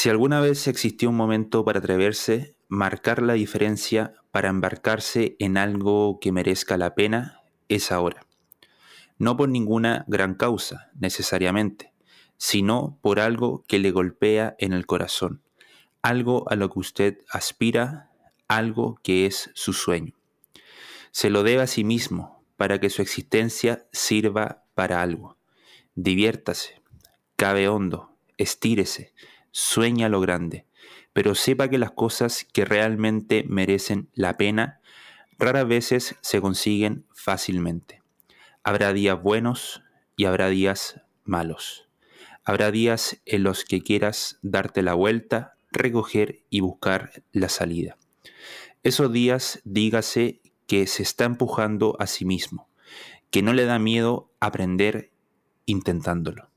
Si alguna vez existió un momento para atreverse, marcar la diferencia para embarcarse en algo que merezca la pena, es ahora. No por ninguna gran causa, necesariamente, sino por algo que le golpea en el corazón, algo a lo que usted aspira, algo que es su sueño. Se lo debe a sí mismo para que su existencia sirva para algo. Diviértase, cabe hondo, estírese, sueña lo grande, pero sepa que las cosas que realmente merecen la pena raras veces se consiguen fácilmente. Habrá días buenos y habrá días malos. Habrá días en los que quieras darte la vuelta, recoger y buscar la salida. Esos días dígase que se está empujando a sí mismo, que no le da miedo aprender intentándolo.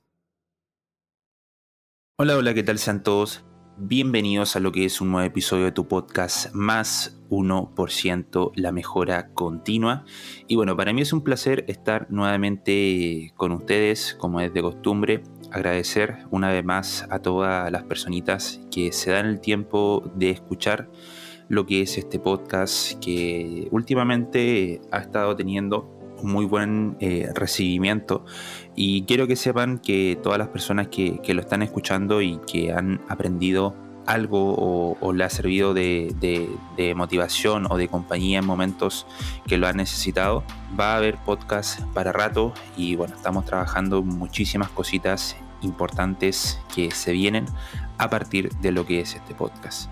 Hola, hola, ¿qué tal sean todos? Bienvenidos a lo que es un nuevo episodio de tu podcast Más 1% la mejora continua. Y bueno, para mí es un placer estar nuevamente con ustedes, como es de costumbre. Agradecer una vez más a todas las personitas que se dan el tiempo de escuchar lo que es este podcast que últimamente ha estado teniendo muy buen eh, recibimiento y quiero que sepan que todas las personas que, lo están escuchando y que han aprendido algo o, le ha servido de, de, motivación o de compañía en momentos que lo han necesitado, va a haber podcast para rato y bueno, estamos trabajando muchísimas cositas importantes que se vienen a partir de lo que es este podcast.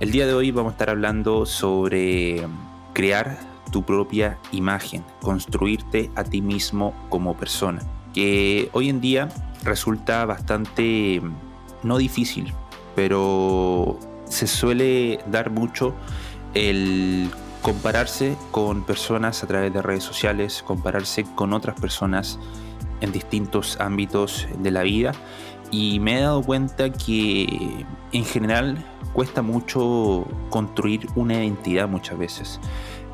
El día de hoy vamos a estar hablando sobre crear tu propia imagen, construirte a ti mismo como persona, que hoy en día resulta bastante no difícil, pero se suele dar mucho el compararse con personas a través de redes sociales, compararse con otras personas en distintos ámbitos de la vida y me he dado cuenta que en general cuesta mucho construir una identidad muchas veces.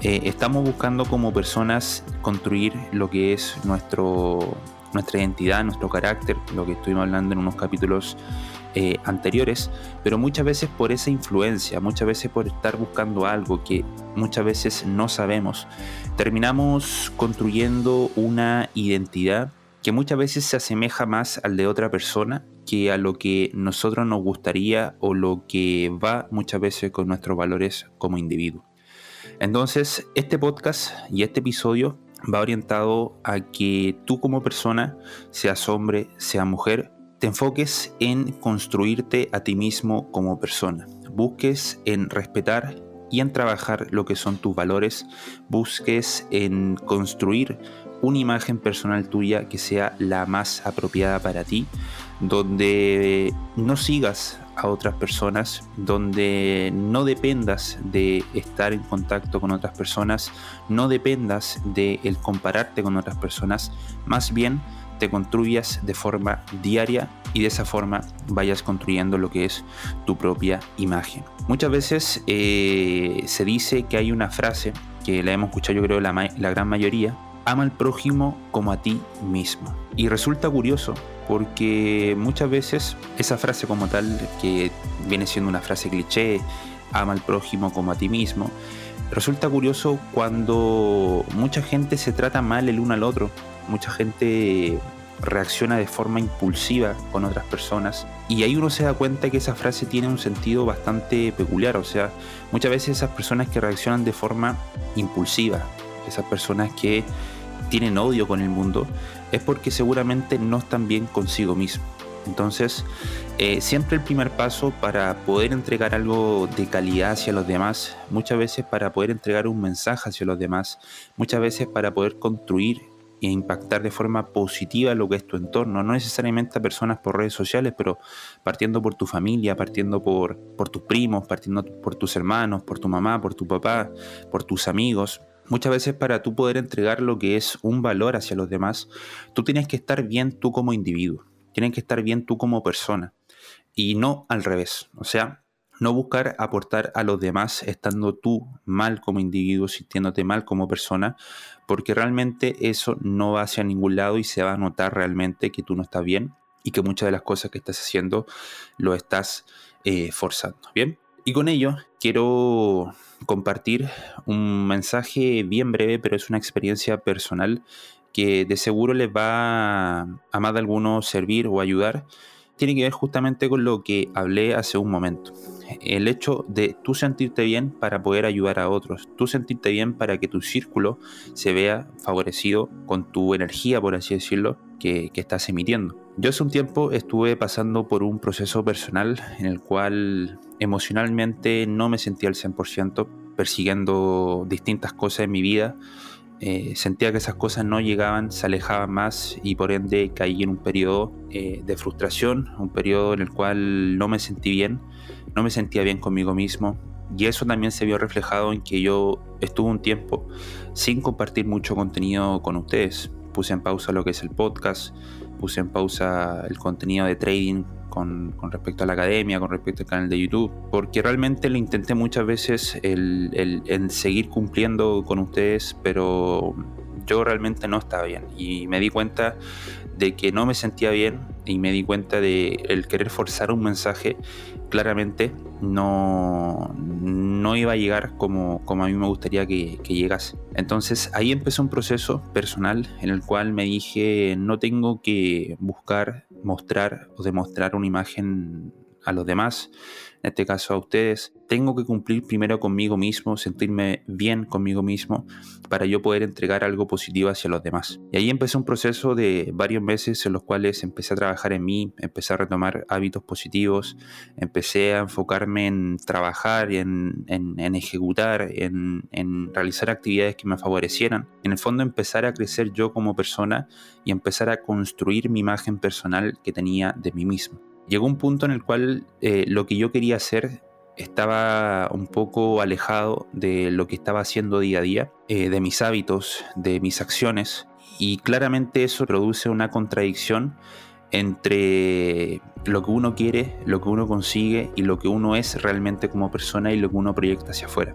Eh, estamos buscando como personas construir lo que es nuestro, nuestra identidad, nuestro carácter, lo que estuvimos hablando en unos capítulos eh, anteriores, pero muchas veces por esa influencia, muchas veces por estar buscando algo que muchas veces no sabemos, terminamos construyendo una identidad que muchas veces se asemeja más al de otra persona que a lo que nosotros nos gustaría o lo que va muchas veces con nuestros valores como individuo. Entonces, este podcast y este episodio va orientado a que tú como persona, seas hombre, sea mujer, te enfoques en construirte a ti mismo como persona. Busques en respetar y en trabajar lo que son tus valores. Busques en construir una imagen personal tuya que sea la más apropiada para ti, donde no sigas a otras personas, donde no dependas de estar en contacto con otras personas, no dependas de el compararte con otras personas, más bien te construyas de forma diaria y de esa forma vayas construyendo lo que es tu propia imagen. Muchas veces eh, se dice que hay una frase que la hemos escuchado yo creo la, la gran mayoría, ama al prójimo como a ti mismo. Y resulta curioso porque muchas veces esa frase como tal, que viene siendo una frase cliché, ama al prójimo como a ti mismo, resulta curioso cuando mucha gente se trata mal el uno al otro, mucha gente reacciona de forma impulsiva con otras personas. Y ahí uno se da cuenta que esa frase tiene un sentido bastante peculiar, o sea, muchas veces esas personas que reaccionan de forma impulsiva, esas personas que tienen odio con el mundo, es porque seguramente no están bien consigo mismo. Entonces, eh, siempre el primer paso para poder entregar algo de calidad hacia los demás, muchas veces para poder entregar un mensaje hacia los demás, muchas veces para poder construir e impactar de forma positiva lo que es tu entorno, no necesariamente a personas por redes sociales, pero partiendo por tu familia, partiendo por, por tus primos, partiendo por tus hermanos, por tu mamá, por tu papá, por tus amigos, Muchas veces para tú poder entregar lo que es un valor hacia los demás, tú tienes que estar bien tú como individuo, tienes que estar bien tú como persona y no al revés. O sea, no buscar aportar a los demás estando tú mal como individuo, sintiéndote mal como persona, porque realmente eso no va hacia ningún lado y se va a notar realmente que tú no estás bien. y que muchas de las cosas que estás haciendo lo estás eh, forzando. Bien, y con ello quiero compartir un mensaje bien breve, pero es una experiencia personal que de seguro les va a más de alguno servir o ayudar. Tiene que ver justamente con lo que hablé hace un momento el hecho de tú sentirte bien para poder ayudar a otros, tú sentirte bien para que tu círculo se vea favorecido con tu energía, por así decirlo, que, estás emitiendo. Yo hace un tiempo estuve pasando por un proceso personal en el cual emocionalmente no me sentía al 100%, persiguiendo distintas cosas en mi vida. Eh, sentía que esas cosas no llegaban, se alejaban más y por ende caí en un periodo eh, de frustración, un periodo en el cual no me sentí bien no me sentía bien conmigo mismo. Y eso también se vio reflejado en que yo estuve un tiempo sin compartir mucho contenido con ustedes. Puse en pausa lo que es el podcast, puse en pausa el contenido de trading con, respecto a la academia, con respecto al canal de YouTube, porque realmente lo intenté muchas veces el, el seguir cumpliendo con ustedes, pero yo realmente no estaba bien y me di cuenta de que no me sentía bien y me di cuenta de el querer forzar un mensaje claramente no, no iba a llegar como, como a mí me gustaría que, que, llegase. Entonces ahí empezó un proceso personal en el cual me dije no tengo que buscar, mostrar o demostrar una imagen a los demás, en este caso a ustedes, tengo que cumplir primero conmigo mismo, sentirme bien conmigo mismo para yo poder entregar algo positivo hacia los demás. Y ahí empecé un proceso de varios meses en los cuales empecé a trabajar en mí, empecé a retomar hábitos positivos, empecé a enfocarme en trabajar, en, en, ejecutar, en, en realizar actividades que me favorecieran. En el fondo empezar a crecer yo como persona y empezar a construir mi imagen personal que tenía de mí mismo llegó un punto en el cual eh, lo que yo quería hacer estaba un poco alejado de lo que estaba haciendo día a día, eh, de mis hábitos, de mis acciones, y claramente eso produce una contradicción entre lo que uno quiere, lo que uno consigue y lo que uno es realmente como persona y lo que uno proyecta hacia afuera.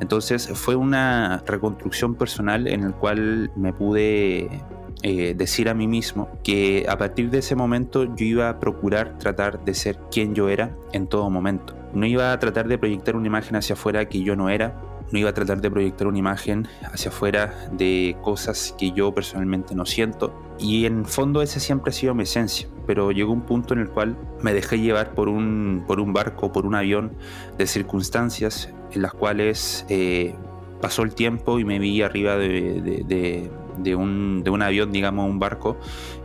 Entonces fue una reconstrucción personal en el cual me pude eh, decir a mí mismo que a partir de ese momento yo iba a procurar tratar de ser quien yo era en todo momento. No iba a tratar de proyectar una imagen hacia afuera que yo no era, no iba a tratar de proyectar una imagen hacia afuera de cosas que yo personalmente no siento. Y en fondo ese siempre ha sido mi esencia, pero llegó un punto en el cual me dejé llevar por un, por un barco, por un avión de circunstancias en las cuales eh, pasó el tiempo y me vi arriba de un, de un avión, digamos, un barco,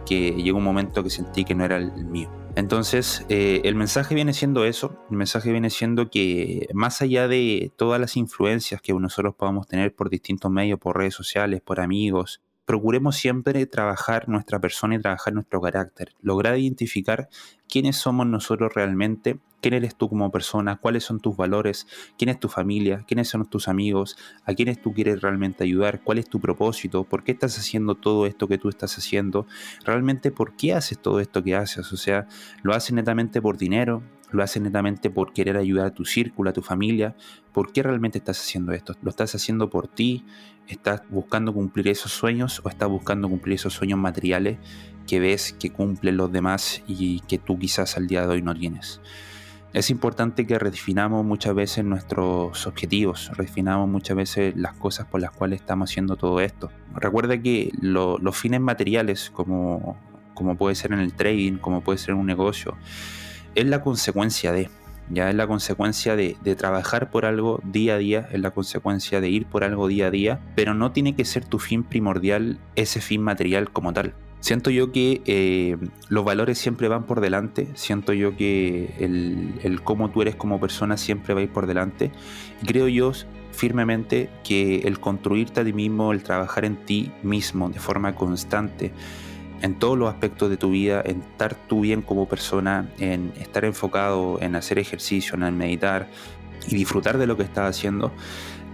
que llegó un momento que sentí que no era el mío. Entonces, eh, el mensaje viene siendo eso, el mensaje viene siendo que más allá de todas las influencias que nosotros podamos tener por distintos medios, por redes sociales, por amigos, procuremos siempre trabajar nuestra persona y trabajar nuestro carácter, lograr identificar quiénes somos nosotros realmente, quién eres tú como persona, cuáles son tus valores, quién es tu familia, quiénes son tus amigos, a quiénes tú quieres realmente ayudar, cuál es tu propósito, por qué estás haciendo todo esto que tú estás haciendo, realmente por qué haces todo esto que haces, o sea, lo haces netamente por dinero, lo haces netamente por querer ayudar a tu círculo, a tu familia. ¿Por qué realmente estás haciendo esto? ¿Lo estás haciendo por ti? ¿Estás buscando cumplir esos sueños o estás buscando cumplir esos sueños materiales que ves que cumplen los demás y que tú quizás al día de hoy no tienes? Es importante que redefinamos muchas veces nuestros objetivos, redefinamos muchas veces las cosas por las cuales estamos haciendo todo esto. Recuerda que los fines materiales, como, como puede ser en el trading, como puede ser en un negocio, es la consecuencia de, ya es la consecuencia de, trabajar por algo día a día, es la consecuencia de ir por algo día a día, pero no tiene que ser tu fin primordial ese fin material como tal. Siento yo que eh, los valores siempre van por delante, siento yo que el, el, cómo tú eres como persona siempre va a ir por delante. Y creo yo firmemente que el construirte a ti mismo, el trabajar en ti mismo de forma constante, en todos los aspectos de tu vida, en estar tú bien como persona, en estar enfocado en hacer ejercicio, en meditar y disfrutar de lo que estás haciendo,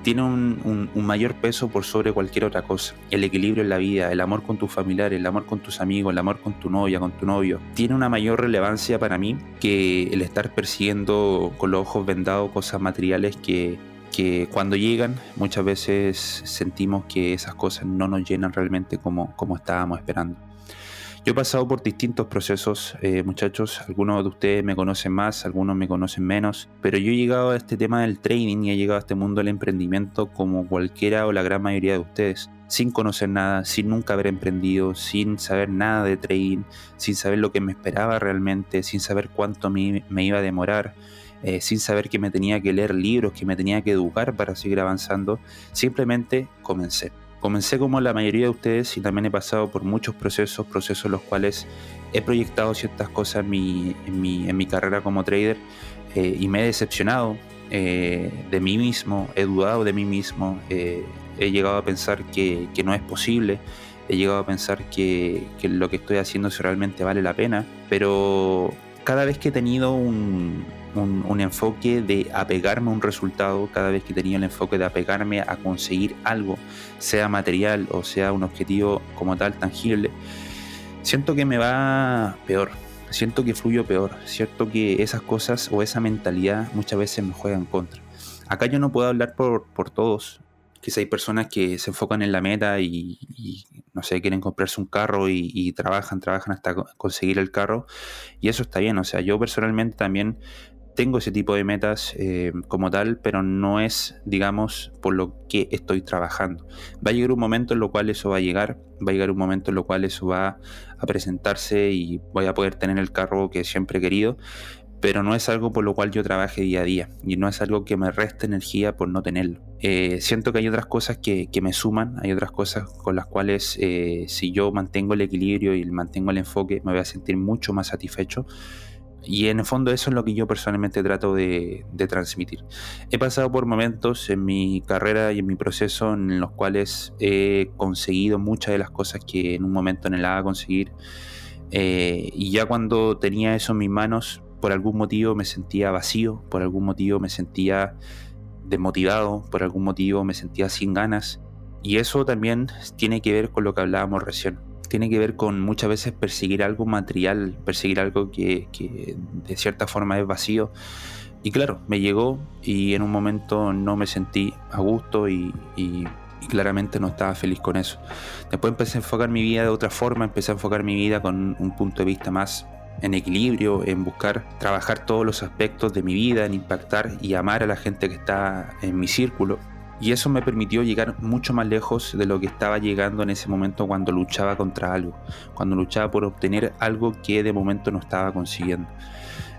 tiene un, mayor peso por sobre cualquier otra cosa. El equilibrio en la vida, el amor con tus familiares, el amor con tus amigos, el amor con tu novia, con tu novio, tiene una mayor relevancia para mí que el estar persiguiendo con los ojos vendados cosas materiales que, que cuando llegan muchas veces sentimos que esas cosas no nos llenan realmente como, como estábamos esperando. Yo he pasado por distintos procesos, eh, muchachos. Algunos de ustedes me conocen más, algunos me conocen menos. Pero yo he llegado a este tema del trading y he llegado a este mundo del emprendimiento como cualquiera o la gran mayoría de ustedes. Sin conocer nada, sin nunca haber emprendido, sin saber nada de trading, sin saber lo que me esperaba realmente, sin saber cuánto me, iba a demorar. Eh, sin saber que me tenía que leer libros, que me tenía que educar para seguir avanzando, simplemente comencé. Comencé como la mayoría de ustedes y también he pasado por muchos procesos, procesos en los cuales he proyectado ciertas cosas en mi, en mi, carrera como trader eh, y me he decepcionado eh, de mí mismo, he dudado de mí mismo, eh, he llegado a pensar que, que, no es posible, he llegado a pensar que, que lo que estoy haciendo realmente vale la pena, pero cada vez que he tenido un, un, enfoque de apegarme a un resultado, cada vez que tenía el enfoque de apegarme a conseguir algo, sea material o sea un objetivo como tal tangible, siento que me va peor, siento que fluyo peor, siento que esas cosas o esa mentalidad muchas veces me juegan contra. Acá yo no puedo hablar por, por todos, quizá hay personas que se enfocan en la meta y, no sé, quieren comprarse un carro y, y, trabajan, trabajan hasta conseguir el carro y eso está bien, o sea, yo personalmente también tengo ese tipo de metas eh, como tal, pero no es, digamos, por lo que estoy trabajando. Va a llegar un momento en lo cual eso va a llegar, va a llegar un momento en lo cual eso va a presentarse y voy a poder tener el carro que siempre he querido, pero no es algo por lo cual yo trabaje día a día y no es algo que me reste energía por no tenerlo. Eh, siento que hay otras cosas que, me suman, hay otras cosas con las cuales eh, si yo mantengo el equilibrio y mantengo el enfoque me voy a sentir mucho más satisfecho y en el fondo eso es lo que yo personalmente trato de, transmitir. He pasado por momentos en mi carrera y en mi proceso en los cuales he conseguido muchas de las cosas que en un momento anhelaba conseguir. Eh, y ya cuando tenía eso en mis manos, por algún motivo me sentía vacío, por algún motivo me sentía desmotivado, por algún motivo me sentía sin ganas. Y eso también tiene que ver con lo que hablábamos recién tiene que ver con muchas veces perseguir algo material, perseguir algo que, de cierta forma es vacío. Y claro, me llegó y en un momento no me sentí a gusto y, claramente no estaba feliz con eso. Después empecé a enfocar mi vida de otra forma, empecé a enfocar mi vida con un punto de vista más en equilibrio, en buscar trabajar todos los aspectos de mi vida, en impactar y amar a la gente que está en mi círculo. Y eso me permitió llegar mucho más lejos de lo que estaba llegando en ese momento cuando luchaba contra algo, cuando luchaba por obtener algo que de momento no estaba consiguiendo.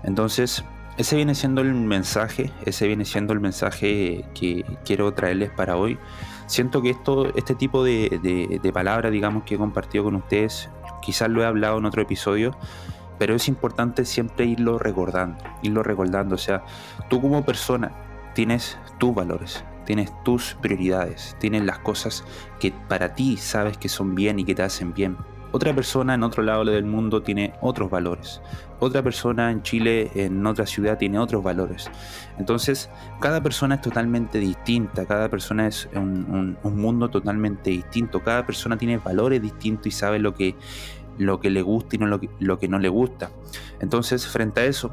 Entonces, ese viene siendo el mensaje, ese viene siendo el mensaje que quiero traerles para hoy. Siento que esto, este tipo de, de palabras, digamos, que he compartido con ustedes, quizás lo he hablado en otro episodio, pero es importante siempre irlo recordando, irlo recordando. O sea, tú como persona tienes tus valores, tienes tus prioridades, tienes las cosas que para ti sabes que son bien y que te hacen bien. Otra persona en otro lado del mundo tiene otros valores. Otra persona en Chile, en otra ciudad, tiene otros valores. Entonces, cada persona es totalmente distinta, cada persona es un, mundo totalmente distinto, cada persona tiene valores distintos y sabe lo que, lo que le gusta y no lo, lo que no le gusta. Entonces, frente a eso,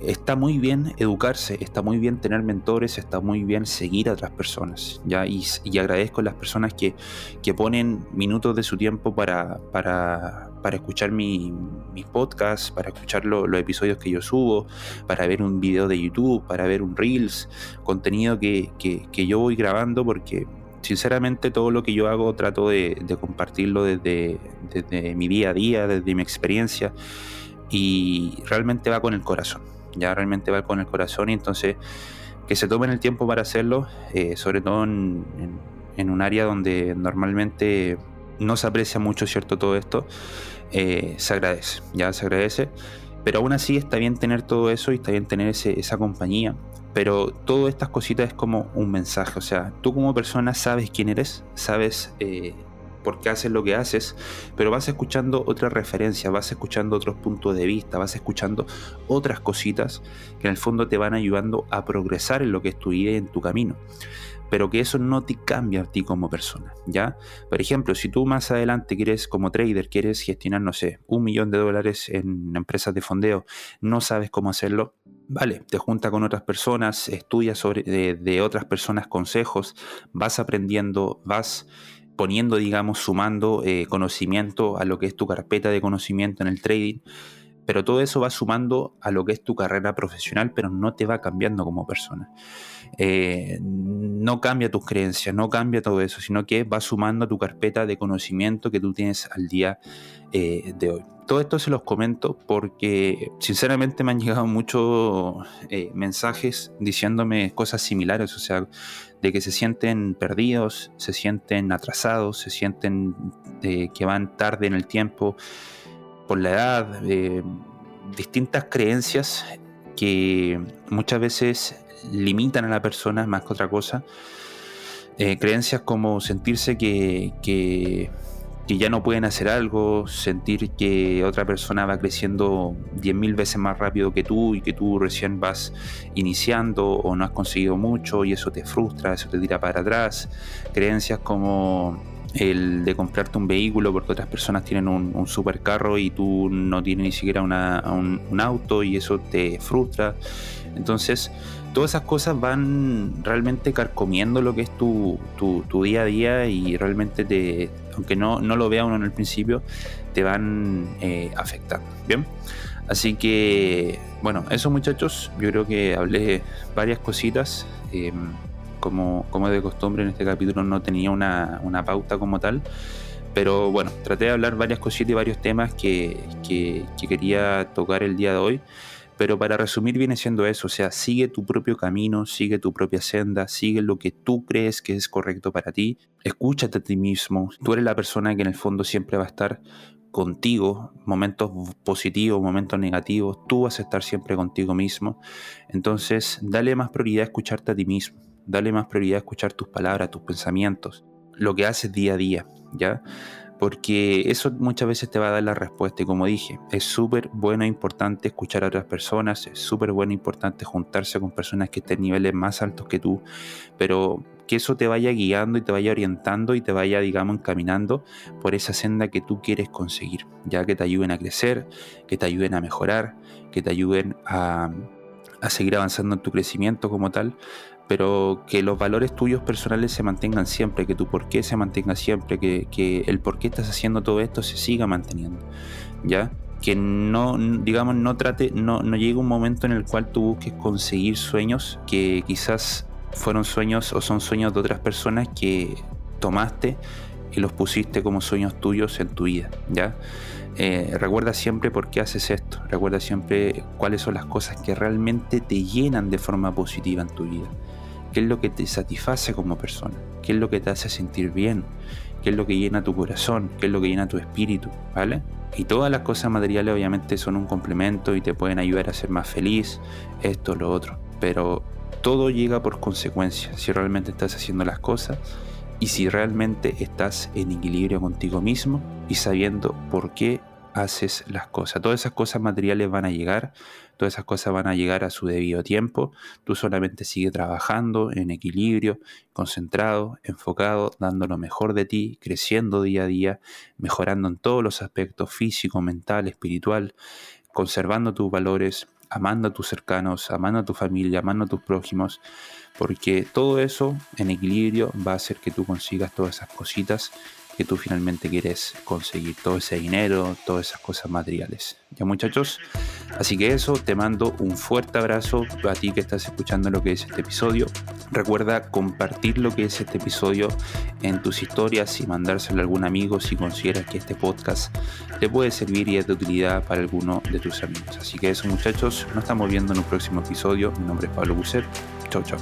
está muy bien educarse, está muy bien tener mentores, está muy bien seguir a otras personas. ¿ya? Y, agradezco a las personas que, ponen minutos de su tiempo para, para, escuchar mi, mis podcasts, para escuchar los episodios que yo subo, para ver un video de YouTube, para ver un Reels, contenido que, yo voy grabando porque sinceramente todo lo que yo hago trato de, compartirlo desde, desde mi día a día, desde mi experiencia y realmente va con el corazón ya realmente va con el corazón y entonces que se tomen el tiempo para hacerlo, eh, sobre todo en, un área donde normalmente no se aprecia mucho, ¿cierto? Todo esto, eh, se agradece, ya se agradece, pero aún así está bien tener todo eso y está bien tener esa compañía, pero todas estas cositas es como un mensaje, o sea, tú como persona sabes quién eres, sabes... Eh, por qué haces lo que haces, pero vas escuchando otras referencias, vas escuchando otros puntos de vista, vas escuchando otras cositas que en el fondo te van ayudando a progresar en lo que es tu y en tu camino. Pero que eso no te cambia a ti como persona, ¿ya? Por ejemplo, si tú más adelante quieres, como trader, quieres gestionar, no sé, un millón de dólares en empresas de fondeo, no sabes cómo hacerlo, Vale, te junta con otras personas, estudias sobre, de, otras personas consejos, vas aprendiendo, vas poniendo, digamos, sumando eh, conocimiento a lo que es tu carpeta de conocimiento en el trading, pero todo eso va sumando a lo que es tu carrera profesional, pero no te va cambiando como persona. Eh, no cambia tus creencias, no cambia todo eso, sino que va sumando a tu carpeta de conocimiento que tú tienes al día eh, de hoy. Todo esto se los comento porque sinceramente me han llegado muchos mensajes diciéndome cosas similares, o sea, de que se sienten perdidos, se sienten atrasados, se sienten eh, que van tarde en el tiempo por la edad, eh, distintas creencias que muchas veces limitan a la persona más que otra cosa. Eh, creencias como sentirse que, que ya no pueden hacer algo, sentir que otra persona va creciendo 10.000 veces más rápido que tú y que tú recién vas iniciando o no has conseguido mucho y eso te frustra, eso te tira para atrás. Creencias como el de comprarte un vehículo porque otras personas tienen un, supercarro y tú no tienes ni siquiera un, un auto y eso te frustra. Entonces, todas esas cosas van realmente carcomiendo lo que es tu, día a día y realmente te, aunque no, no, lo vea uno en el principio, te van eh, afectando. Bien, así que bueno, eso muchachos, yo creo que hablé varias cositas. Em, como, como de costumbre en este capítulo no tenía una, pauta como tal. Pero bueno, traté de hablar varias cositas y varios temas que, que quería tocar el día de hoy. Pero para resumir viene siendo eso, o sea, sigue tu propio camino, sigue tu propia senda, sigue lo que tú crees que es correcto para ti, escúchate a ti mismo, tú eres la persona que en el fondo siempre va a estar contigo, momentos positivos, momentos negativos, tú vas a estar siempre contigo mismo, entonces dale más prioridad a escucharte a ti mismo, dale más prioridad a escuchar tus palabras, tus pensamientos, lo que haces día a día, ¿ya? Porque eso muchas veces te va a dar la respuesta. Y como dije, es súper bueno e importante escuchar a otras personas, es súper bueno e importante juntarse con personas que estén en niveles más altos que tú, pero que eso te vaya guiando y te vaya orientando y te vaya, digamos, encaminando por esa senda que tú quieres conseguir, ya que te ayuden a crecer, que te ayuden a mejorar, que te ayuden a, a seguir avanzando en tu crecimiento como tal, pero que los valores tuyos personales se mantengan siempre, que tu por qué se mantenga siempre, que, el por qué estás haciendo todo esto se siga manteniendo, ¿ya? Que no, digamos, no trate, no, no llegue un momento en el cual tú busques conseguir sueños que quizás fueron sueños o son sueños de otras personas que tomaste y los pusiste como sueños tuyos en tu vida, ¿ya? Eh, recuerda siempre por qué haces esto, recuerda siempre cuáles son las cosas que realmente te llenan de forma positiva en tu vida qué es lo que te satisface como persona, qué es lo que te hace sentir bien, qué es lo que llena tu corazón, qué es lo que llena tu espíritu, ¿vale? Y todas las cosas materiales obviamente son un complemento y te pueden ayudar a ser más feliz, esto, lo otro, pero todo llega por consecuencia, si realmente estás haciendo las cosas y si realmente estás en equilibrio contigo mismo y sabiendo por qué haces las cosas. Todas esas cosas materiales van a llegar, todas esas cosas van a llegar a su debido tiempo. Tú solamente sigue trabajando en equilibrio, concentrado, enfocado, dando lo mejor de ti, creciendo día a día, mejorando en todos los aspectos físico, mental, espiritual, conservando tus valores, amando a tus cercanos, amando a tu familia, amando a tus prójimos, porque todo eso en equilibrio va a hacer que tú consigas todas esas cositas que tú finalmente quieres conseguir, todo ese dinero, todas esas cosas materiales. Ya muchachos, así que eso, te mando un fuerte abrazo a ti que estás escuchando lo que es este episodio. Recuerda compartir lo que es este episodio en tus historias y mandárselo a algún amigo si consideras que este podcast te puede servir y es de utilidad para alguno de tus amigos. Así que eso muchachos, nos estamos viendo en un próximo episodio. Mi nombre es Pablo Buset. Chau chau.